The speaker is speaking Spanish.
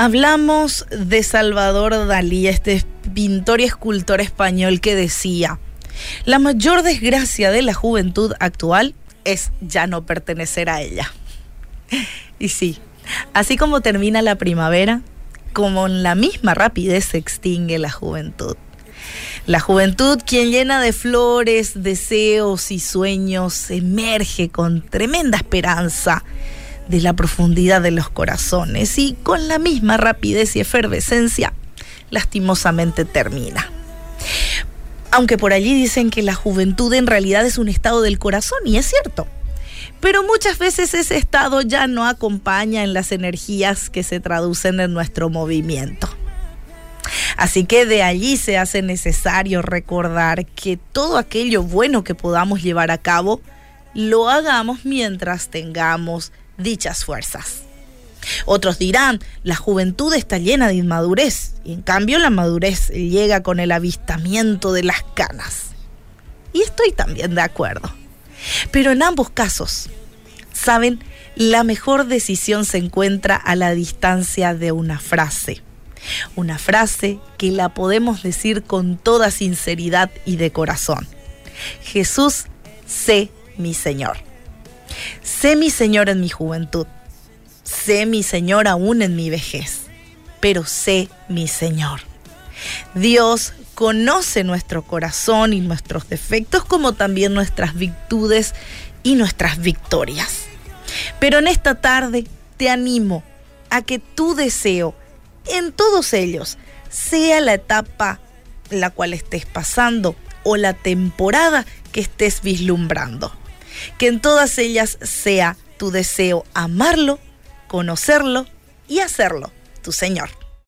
Hablamos de Salvador Dalí, este pintor y escultor español que decía, la mayor desgracia de la juventud actual es ya no pertenecer a ella. Y sí, así como termina la primavera, como en la misma rapidez se extingue la juventud. La juventud, quien llena de flores, deseos y sueños, emerge con tremenda esperanza de la profundidad de los corazones y con la misma rapidez y efervescencia, lastimosamente termina. Aunque por allí dicen que la juventud en realidad es un estado del corazón, y es cierto. Pero muchas veces ese estado ya no acompaña en las energías que se traducen en nuestro movimiento. Así que de allí se hace necesario recordar que todo aquello bueno que podamos llevar a cabo, lo hagamos mientras tengamos dichas fuerzas. Otros dirán, la juventud está llena de inmadurez y en cambio la madurez llega con el avistamiento de las canas. Y estoy también de acuerdo. Pero en ambos casos, saben, la mejor decisión se encuentra a la distancia de una frase. Una frase que la podemos decir con toda sinceridad y de corazón. Jesús, sé mi Señor. Sé mi Señor en mi juventud. Sé mi Señor aún en mi vejez. Pero sé mi Señor. Dios conoce nuestro corazón y nuestros defectos como también nuestras virtudes y nuestras victorias. Pero en esta tarde te animo a que tu deseo en todos ellos, sea la etapa la cual estés pasando o la temporada que estés vislumbrando. Que en todas ellas sea tu deseo amarlo, conocerlo y hacerlo tu Señor.